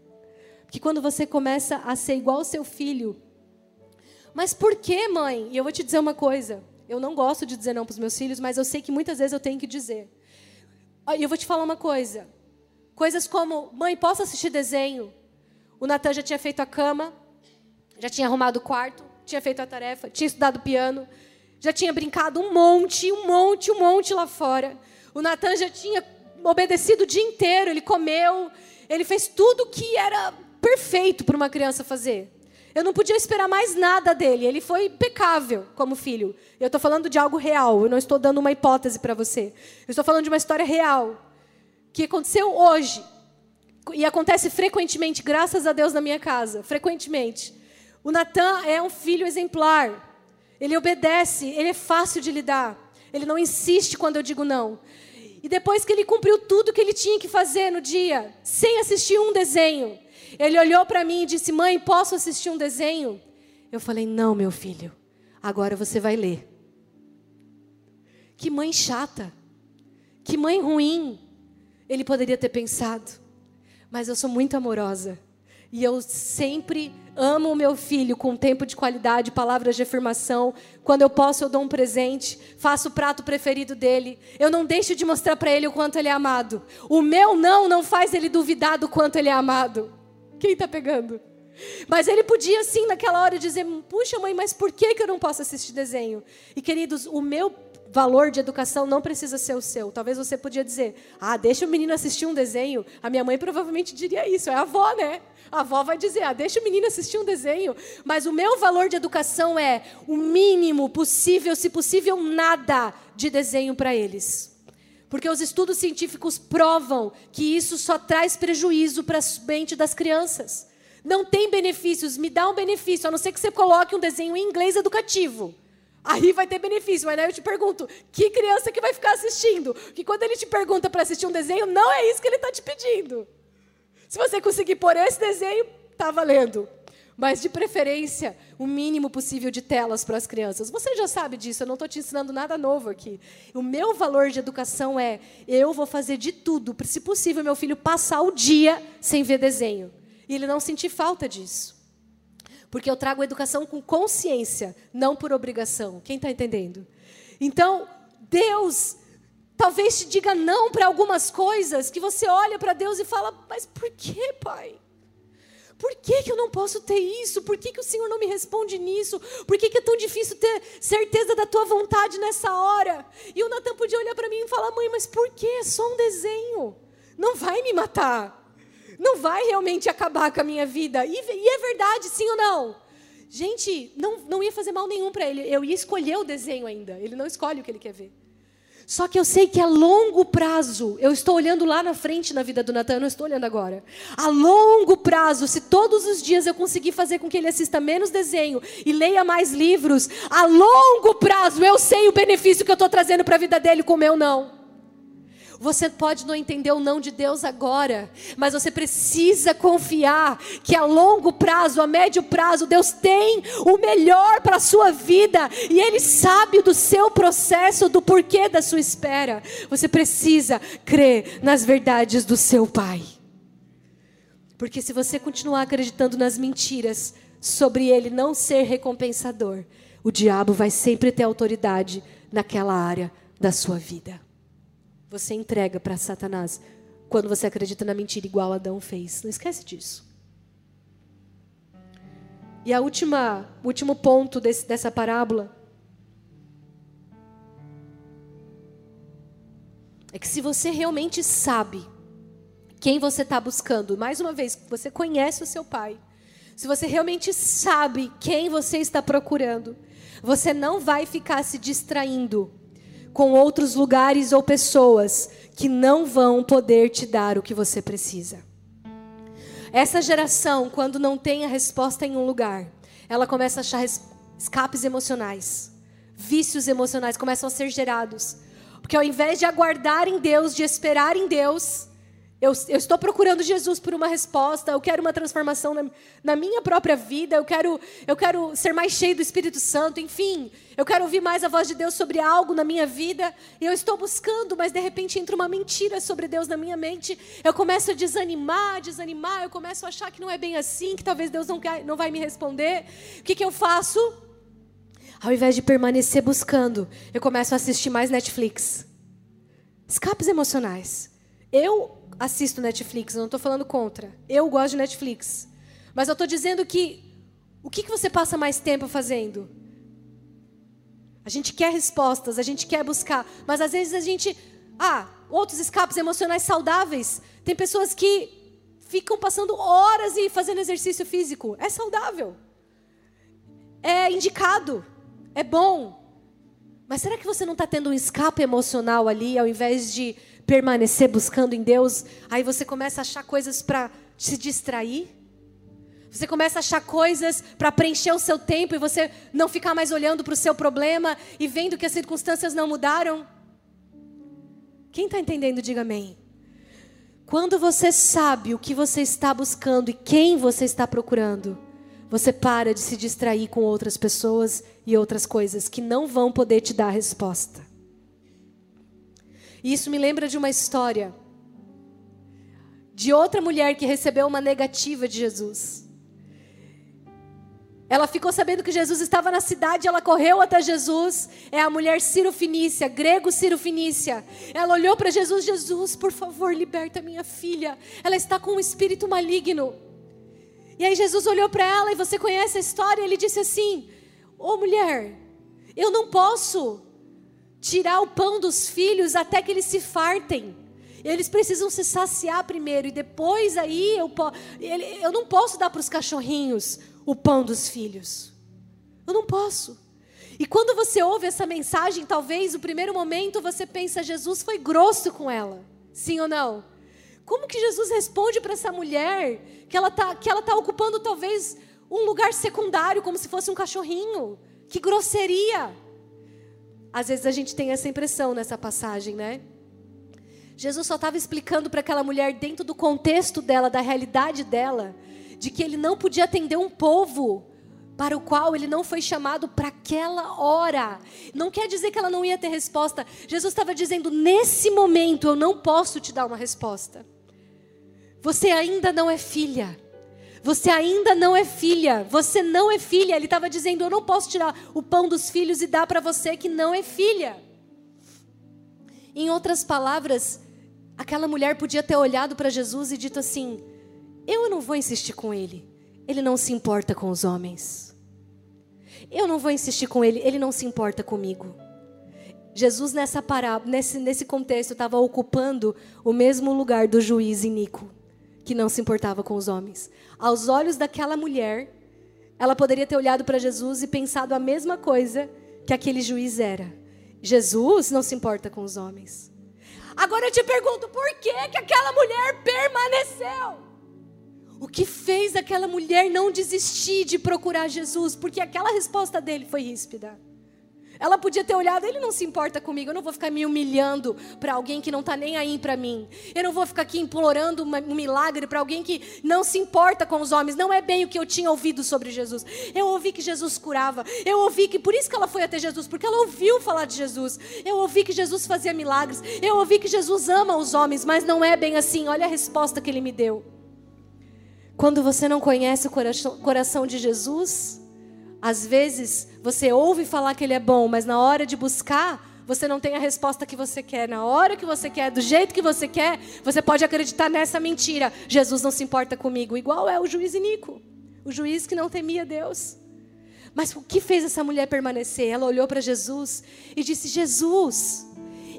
Porque quando você começa a ser igual ao seu filho, mas por que, mãe? E eu vou te dizer uma coisa. Eu não gosto de dizer não para os meus filhos, mas eu sei que muitas vezes eu tenho que dizer. E eu vou te falar uma coisa. Coisas como, mãe, posso assistir desenho? O Natan já tinha feito a cama, já tinha arrumado o quarto, tinha feito a tarefa, tinha estudado piano, já tinha brincado um monte, um monte, um monte lá fora. O Natan já tinha obedecido o dia inteiro, ele comeu, ele fez tudo que era perfeito para uma criança fazer. Eu não podia esperar mais nada dele, ele foi impecável como filho. Eu estou falando de algo real, eu não estou dando uma hipótese para você. Eu estou falando de uma história real, que aconteceu hoje, e acontece frequentemente, graças a Deus, na minha casa, frequentemente. O Natan é um filho exemplar. Ele obedece, ele é fácil de lidar. Ele não insiste quando eu digo não. E depois que ele cumpriu tudo que ele tinha que fazer no dia, sem assistir um desenho, ele olhou para mim e disse: Mãe, posso assistir um desenho? Eu falei: Não, meu filho, agora você vai ler. Que mãe chata, que mãe ruim, ele poderia ter pensado. Mas eu sou muito amorosa e eu sempre amo o meu filho com tempo de qualidade, palavras de afirmação. Quando eu posso, eu dou um presente, faço o prato preferido dele. Eu não deixo de mostrar para ele o quanto ele é amado. O meu não não faz ele duvidar do quanto ele é amado. Quem está pegando? Mas ele podia sim naquela hora dizer: "Puxa, mãe, mas por que que eu não posso assistir desenho?" E queridos, o meu valor de educação não precisa ser o seu. Talvez você podia dizer: "Ah, deixa o menino assistir um desenho". A minha mãe provavelmente diria isso, é a avó, né? A avó vai dizer: ah, deixa o menino assistir um desenho. Mas o meu valor de educação é o mínimo possível, se possível, nada de desenho para eles. Porque os estudos científicos provam que isso só traz prejuízo para a mente das crianças. Não tem benefícios, me dá um benefício, a não ser que você coloque um desenho em inglês educativo. Aí vai ter benefício, mas aí eu te pergunto, que criança que vai ficar assistindo? Que quando ele te pergunta para assistir um desenho, não é isso que ele está te pedindo. Se você conseguir pôr esse desenho, está valendo. Mas, de preferência, o mínimo possível de telas para as crianças. Você já sabe disso, eu não estou te ensinando nada novo aqui. O meu valor de educação é: eu vou fazer de tudo, se possível, meu filho passar o dia sem ver desenho. E ele não sentir falta disso. Porque eu trago educação com consciência, não por obrigação. Quem está entendendo? Então, Deus talvez te diga não para algumas coisas que você olha para Deus e fala: Mas por que, Pai? Por que, que eu não posso ter isso? Por que, que o Senhor não me responde nisso? Por que, que é tão difícil ter certeza da tua vontade nessa hora? E o Natan podia olhar para mim e falar: Mãe, mas por que? É só um desenho. Não vai me matar. Não vai realmente acabar com a minha vida. E, e é verdade, sim ou não? Gente, não, não ia fazer mal nenhum para ele. Eu ia escolher o desenho ainda. Ele não escolhe o que ele quer ver. Só que eu sei que a longo prazo, eu estou olhando lá na frente na vida do Natan, eu não estou olhando agora. A longo prazo, se todos os dias eu conseguir fazer com que ele assista menos desenho e leia mais livros, a longo prazo eu sei o benefício que eu estou trazendo para a vida dele com o meu não. Você pode não entender o não de Deus agora, mas você precisa confiar que a longo prazo, a médio prazo, Deus tem o melhor para a sua vida e Ele sabe do seu processo, do porquê da sua espera. Você precisa crer nas verdades do seu Pai. Porque se você continuar acreditando nas mentiras sobre Ele não ser recompensador, o diabo vai sempre ter autoridade naquela área da sua vida você entrega para Satanás quando você acredita na mentira igual Adão fez. Não esquece disso. E a última, o último ponto desse, dessa parábola é que se você realmente sabe quem você está buscando, mais uma vez, você conhece o seu pai, se você realmente sabe quem você está procurando, você não vai ficar se distraindo com outros lugares ou pessoas que não vão poder te dar o que você precisa. Essa geração, quando não tem a resposta em um lugar, ela começa a achar escapes emocionais, vícios emocionais começam a ser gerados. Porque ao invés de aguardar em Deus, de esperar em Deus, eu, eu, estou procurando Jesus por uma resposta, eu quero uma transformação na, na, minha própria vida, eu quero, eu quero ser mais cheio do Espírito Santo, enfim, eu quero ouvir mais a voz de Deus sobre algo na minha vida, e eu estou buscando, mas de repente entra uma mentira sobre Deus na minha mente, eu começo a desanimar, desanimar, eu começo a achar que não é bem assim, que talvez Deus não, quer, não vai me responder. O que, que eu faço? Ao invés de permanecer buscando, eu começo a assistir mais Netflix. Escapes emocionais. Eu assisto Netflix, não estou falando contra. Eu gosto de Netflix. Mas eu estou dizendo que o que, que você passa mais tempo fazendo? A gente quer respostas, a gente quer buscar, mas às vezes a gente. Ah, outros escapes emocionais saudáveis. Tem pessoas que ficam passando horas e fazendo exercício físico. É saudável. É indicado. É bom. Mas será que você não está tendo um escape emocional ali, ao invés de permanecer buscando em Deus, aí você começa a achar coisas para se distrair. Você começa a achar coisas para preencher o seu tempo e você não ficar mais olhando para o seu problema e vendo que as circunstâncias não mudaram. Quem está entendendo, diga amém. Quando você sabe o que você está buscando e quem você está procurando, você para de se distrair com outras pessoas e outras coisas que não vão poder te dar resposta. E isso me lembra de uma história de outra mulher que recebeu uma negativa de Jesus. Ela ficou sabendo que Jesus estava na cidade, ela correu até Jesus. É a mulher Ciro Finícia, grego Ciro Finícia. Ela olhou para Jesus: Jesus, por favor, liberta minha filha. Ela está com um espírito maligno. E aí Jesus olhou para ela e você conhece a história. Ele disse assim: Ô oh, mulher, eu não posso tirar o pão dos filhos até que eles se fartem. Eles precisam se saciar primeiro e depois aí eu, ele, eu não posso dar para os cachorrinhos o pão dos filhos. Eu não posso. E quando você ouve essa mensagem, talvez no primeiro momento você pensa Jesus foi grosso com ela. Sim ou não? Como que Jesus responde para essa mulher que ela está que ela tá ocupando talvez um lugar secundário como se fosse um cachorrinho? Que grosseria! Às vezes a gente tem essa impressão nessa passagem, né? Jesus só estava explicando para aquela mulher, dentro do contexto dela, da realidade dela, de que ele não podia atender um povo para o qual ele não foi chamado para aquela hora. Não quer dizer que ela não ia ter resposta. Jesus estava dizendo: nesse momento eu não posso te dar uma resposta. Você ainda não é filha. Você ainda não é filha. Você não é filha. Ele estava dizendo: Eu não posso tirar o pão dos filhos e dar para você que não é filha. Em outras palavras, aquela mulher podia ter olhado para Jesus e dito assim: Eu não vou insistir com ele. Ele não se importa com os homens. Eu não vou insistir com ele. Ele não se importa comigo. Jesus, nessa parábola, nesse, nesse contexto, estava ocupando o mesmo lugar do juiz iníquo, que não se importava com os homens. Aos olhos daquela mulher, ela poderia ter olhado para Jesus e pensado a mesma coisa que aquele juiz era. Jesus não se importa com os homens. Agora eu te pergunto, por que, que aquela mulher permaneceu? O que fez aquela mulher não desistir de procurar Jesus? Porque aquela resposta dele foi ríspida. Ela podia ter olhado, ele não se importa comigo, eu não vou ficar me humilhando para alguém que não está nem aí para mim. Eu não vou ficar aqui implorando um milagre para alguém que não se importa com os homens. Não é bem o que eu tinha ouvido sobre Jesus. Eu ouvi que Jesus curava. Eu ouvi que, por isso que ela foi até Jesus, porque ela ouviu falar de Jesus. Eu ouvi que Jesus fazia milagres. Eu ouvi que Jesus ama os homens, mas não é bem assim. Olha a resposta que ele me deu. Quando você não conhece o coração de Jesus, às vezes você ouve falar que ele é bom, mas na hora de buscar, você não tem a resposta que você quer. Na hora que você quer, do jeito que você quer, você pode acreditar nessa mentira. Jesus não se importa comigo. Igual é o juiz Inico, o juiz que não temia Deus. Mas o que fez essa mulher permanecer? Ela olhou para Jesus e disse: Jesus,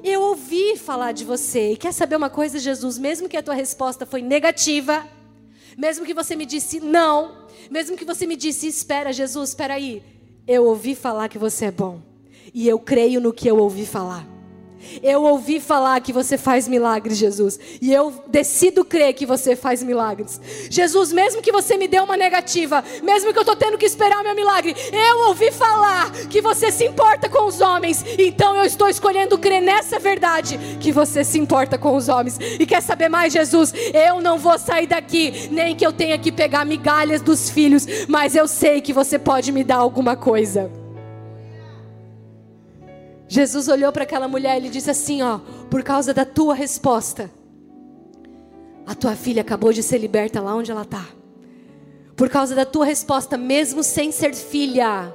eu ouvi falar de você. E quer saber uma coisa, Jesus? Mesmo que a tua resposta foi negativa, mesmo que você me disse não, mesmo que você me disse, espera, Jesus, espera aí. Eu ouvi falar que você é bom. E eu creio no que eu ouvi falar. Eu ouvi falar que você faz milagres, Jesus. E eu decido crer que você faz milagres. Jesus, mesmo que você me dê uma negativa, mesmo que eu estou tendo que esperar o meu milagre, eu ouvi falar que você se importa com os homens. Então eu estou escolhendo crer nessa verdade, que você se importa com os homens. E quer saber mais, Jesus? Eu não vou sair daqui, nem que eu tenha que pegar migalhas dos filhos, mas eu sei que você pode me dar alguma coisa. Jesus olhou para aquela mulher e disse assim: Ó, por causa da tua resposta, a tua filha acabou de ser liberta lá onde ela está. Por causa da tua resposta, mesmo sem ser filha,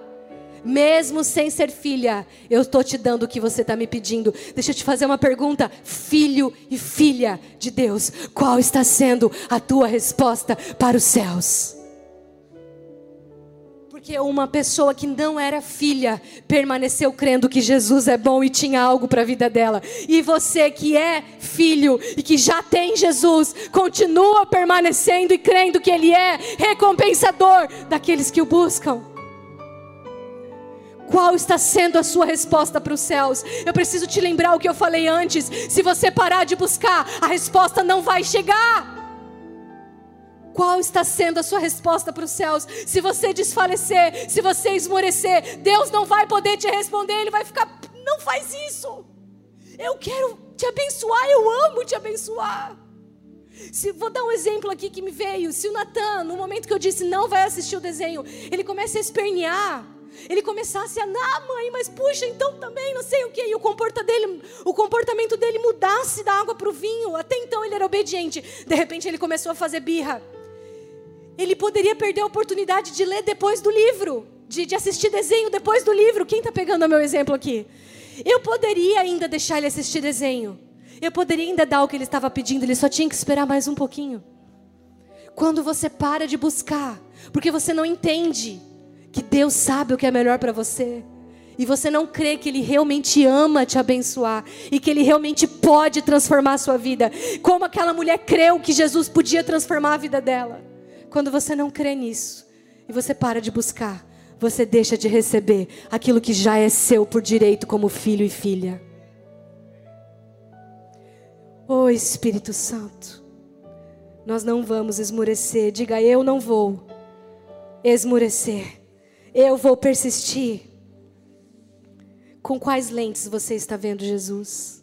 mesmo sem ser filha, eu estou te dando o que você está me pedindo. Deixa eu te fazer uma pergunta, filho e filha de Deus, qual está sendo a tua resposta para os céus? Porque uma pessoa que não era filha permaneceu crendo que Jesus é bom e tinha algo para a vida dela. E você que é filho e que já tem Jesus, continua permanecendo e crendo que Ele é recompensador daqueles que o buscam. Qual está sendo a sua resposta para os céus? Eu preciso te lembrar o que eu falei antes. Se você parar de buscar, a resposta não vai chegar. Qual está sendo a sua resposta para os céus? Se você desfalecer, se você esmorecer, Deus não vai poder te responder, Ele vai ficar, não faz isso. Eu quero te abençoar, eu amo te abençoar. Se, vou dar um exemplo aqui que me veio. Se o Natan, no momento que eu disse não vai assistir o desenho, ele começa a espernear. Ele começasse a, ah, mãe, mas puxa, então também não sei o que. E o, comporta dele, o comportamento dele mudasse da água para o vinho. Até então ele era obediente. De repente ele começou a fazer birra. Ele poderia perder a oportunidade de ler depois do livro, de, de assistir desenho depois do livro. Quem está pegando o meu exemplo aqui? Eu poderia ainda deixar ele assistir desenho. Eu poderia ainda dar o que ele estava pedindo, ele só tinha que esperar mais um pouquinho. Quando você para de buscar, porque você não entende que Deus sabe o que é melhor para você, e você não crê que Ele realmente ama te abençoar, e que Ele realmente pode transformar a sua vida, como aquela mulher creu que Jesus podia transformar a vida dela. Quando você não crê nisso e você para de buscar, você deixa de receber aquilo que já é seu por direito como filho e filha. Oh Espírito Santo, nós não vamos esmurecer. Diga, eu não vou esmurecer. Eu vou persistir. Com quais lentes você está vendo Jesus?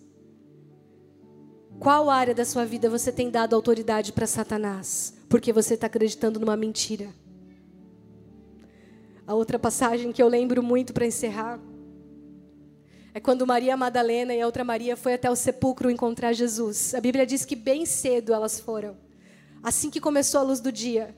Qual área da sua vida você tem dado autoridade para Satanás? Porque você está acreditando numa mentira. A outra passagem que eu lembro muito para encerrar é quando Maria Madalena e a outra Maria foi até o sepulcro encontrar Jesus. A Bíblia diz que bem cedo elas foram. Assim que começou a luz do dia,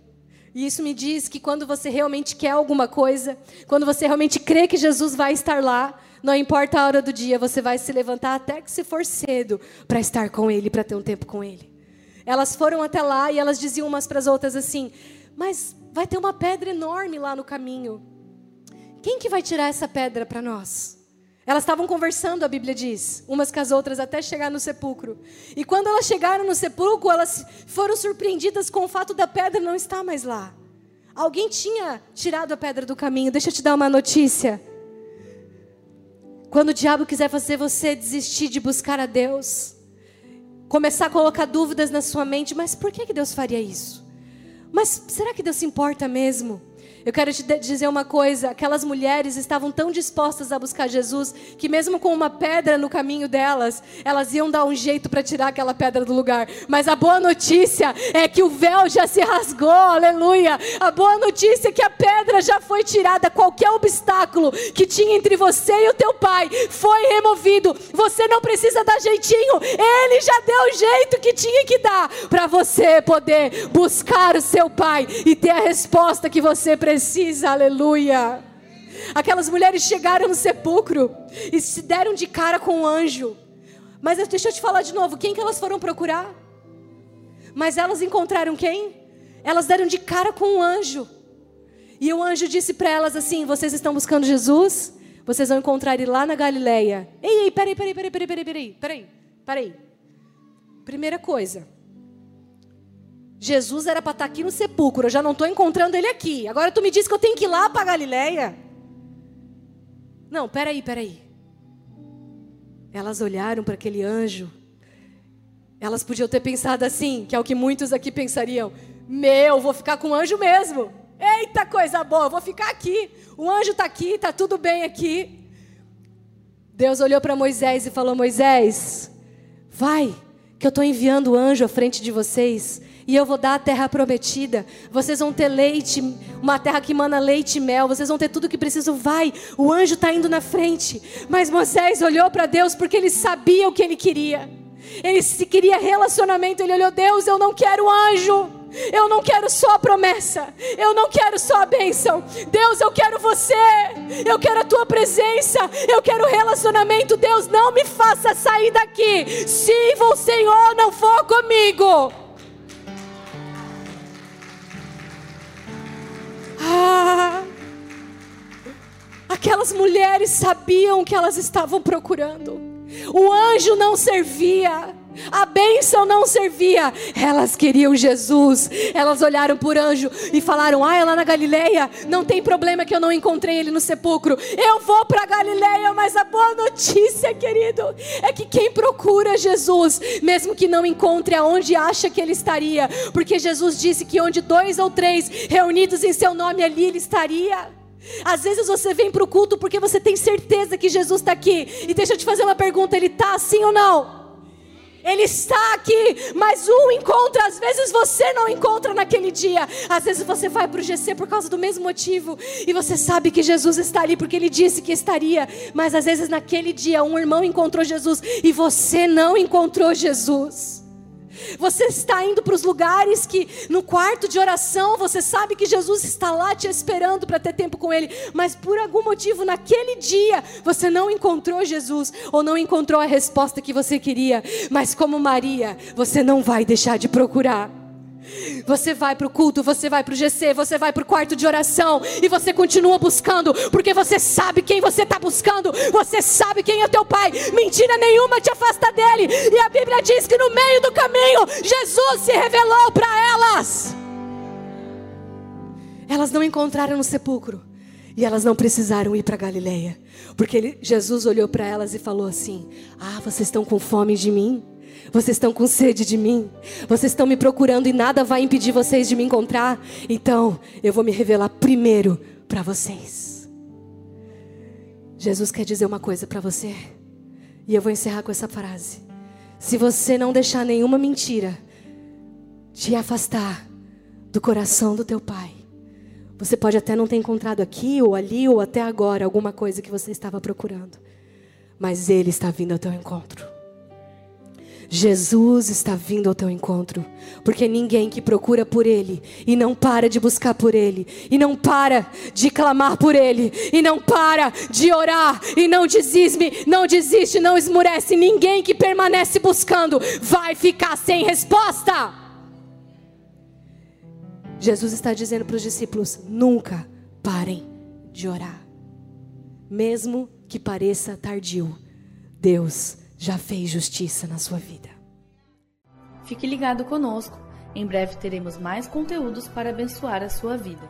E isso me diz que quando você realmente quer alguma coisa, quando você realmente crê que Jesus vai estar lá, não importa a hora do dia, você vai se levantar até que se for cedo para estar com Ele, para ter um tempo com Ele. Elas foram até lá e elas diziam umas para as outras assim: Mas vai ter uma pedra enorme lá no caminho. Quem que vai tirar essa pedra para nós? Elas estavam conversando, a Bíblia diz, umas com as outras, até chegar no sepulcro. E quando elas chegaram no sepulcro, elas foram surpreendidas com o fato da pedra não estar mais lá. Alguém tinha tirado a pedra do caminho. Deixa eu te dar uma notícia. Quando o diabo quiser fazer você desistir de buscar a Deus, começar a colocar dúvidas na sua mente, mas por que, que Deus faria isso? Mas será que Deus se importa mesmo? Eu quero te dizer uma coisa: aquelas mulheres estavam tão dispostas a buscar Jesus que, mesmo com uma pedra no caminho delas, elas iam dar um jeito para tirar aquela pedra do lugar. Mas a boa notícia é que o véu já se rasgou, aleluia. A boa notícia é que a pedra já foi tirada, qualquer obstáculo que tinha entre você e o teu pai foi removido. Você não precisa dar jeitinho, ele já deu o jeito que tinha que dar para você poder buscar o seu pai e ter a resposta que você precisa precisa, aleluia. Aquelas mulheres chegaram no sepulcro e se deram de cara com o um anjo. Mas deixa eu te falar de novo, quem que elas foram procurar? Mas elas encontraram quem? Elas deram de cara com o um anjo. E o anjo disse para elas assim: "Vocês estão buscando Jesus? Vocês vão encontrar ele lá na Galileia." Ei, ei, peraí, peraí, peraí, peraí, peraí, peraí, peraí. Primeira coisa, Jesus era para estar tá aqui no sepulcro, eu já não estou encontrando ele aqui. Agora tu me diz que eu tenho que ir lá para Galileia? Não, peraí, peraí. Elas olharam para aquele anjo. Elas podiam ter pensado assim, que é o que muitos aqui pensariam: Meu, vou ficar com o anjo mesmo. Eita coisa boa, vou ficar aqui. O anjo está aqui, está tudo bem aqui. Deus olhou para Moisés e falou: Moisés, vai, que eu estou enviando o anjo à frente de vocês e eu vou dar a terra prometida. Vocês vão ter leite, uma terra que mana leite e mel. Vocês vão ter tudo o que precisam. Vai, o anjo está indo na frente. Mas Moisés olhou para Deus porque ele sabia o que ele queria. Ele se queria relacionamento. Ele olhou: Deus, eu não quero anjo. Eu não quero só a promessa. Eu não quero só a bênção. Deus, eu quero você. Eu quero a tua presença. Eu quero relacionamento. Deus, não me faça sair daqui se o Senhor não for comigo. Ah, aquelas mulheres sabiam o que elas estavam procurando. O anjo não servia. A bênção não servia, elas queriam Jesus. Elas olharam por anjo e falaram: Ah, é lá na Galileia, não tem problema que eu não encontrei ele no sepulcro. Eu vou para Galileia, mas a boa notícia, querido, é que quem procura Jesus, mesmo que não encontre aonde acha que ele estaria, porque Jesus disse que onde dois ou três reunidos em seu nome ali ele estaria. Às vezes você vem para o culto porque você tem certeza que Jesus está aqui. E deixa eu te fazer uma pergunta: ele está assim ou não? Ele está aqui, mas um encontra, às vezes você não encontra naquele dia. Às vezes você vai para o GC por causa do mesmo motivo. E você sabe que Jesus está ali porque ele disse que estaria. Mas às vezes naquele dia um irmão encontrou Jesus e você não encontrou Jesus. Você está indo para os lugares que no quarto de oração você sabe que Jesus está lá te esperando para ter tempo com Ele, mas por algum motivo naquele dia você não encontrou Jesus ou não encontrou a resposta que você queria, mas como Maria, você não vai deixar de procurar. Você vai para o culto, você vai para o GC, você vai para o quarto de oração e você continua buscando, porque você sabe quem você está buscando, você sabe quem é teu pai. Mentira nenhuma te afasta dele. E a Bíblia diz que no meio do caminho Jesus se revelou para elas. Elas não encontraram no sepulcro e elas não precisaram ir para Galileia, porque Jesus olhou para elas e falou assim: Ah, vocês estão com fome de mim? Vocês estão com sede de mim. Vocês estão me procurando e nada vai impedir vocês de me encontrar. Então, eu vou me revelar primeiro para vocês. Jesus quer dizer uma coisa para você. E eu vou encerrar com essa frase. Se você não deixar nenhuma mentira te afastar do coração do teu pai, você pode até não ter encontrado aqui ou ali ou até agora alguma coisa que você estava procurando, mas ele está vindo ao teu encontro. Jesus está vindo ao teu encontro, porque ninguém que procura por Ele e não para de buscar por Ele, e não para de clamar por Ele, e não para de orar, e não desiste, não desiste, não esmurece, ninguém que permanece buscando vai ficar sem resposta. Jesus está dizendo para os discípulos: nunca parem de orar, mesmo que pareça tardio, Deus já fez justiça na sua vida. Fique ligado conosco. Em breve teremos mais conteúdos para abençoar a sua vida.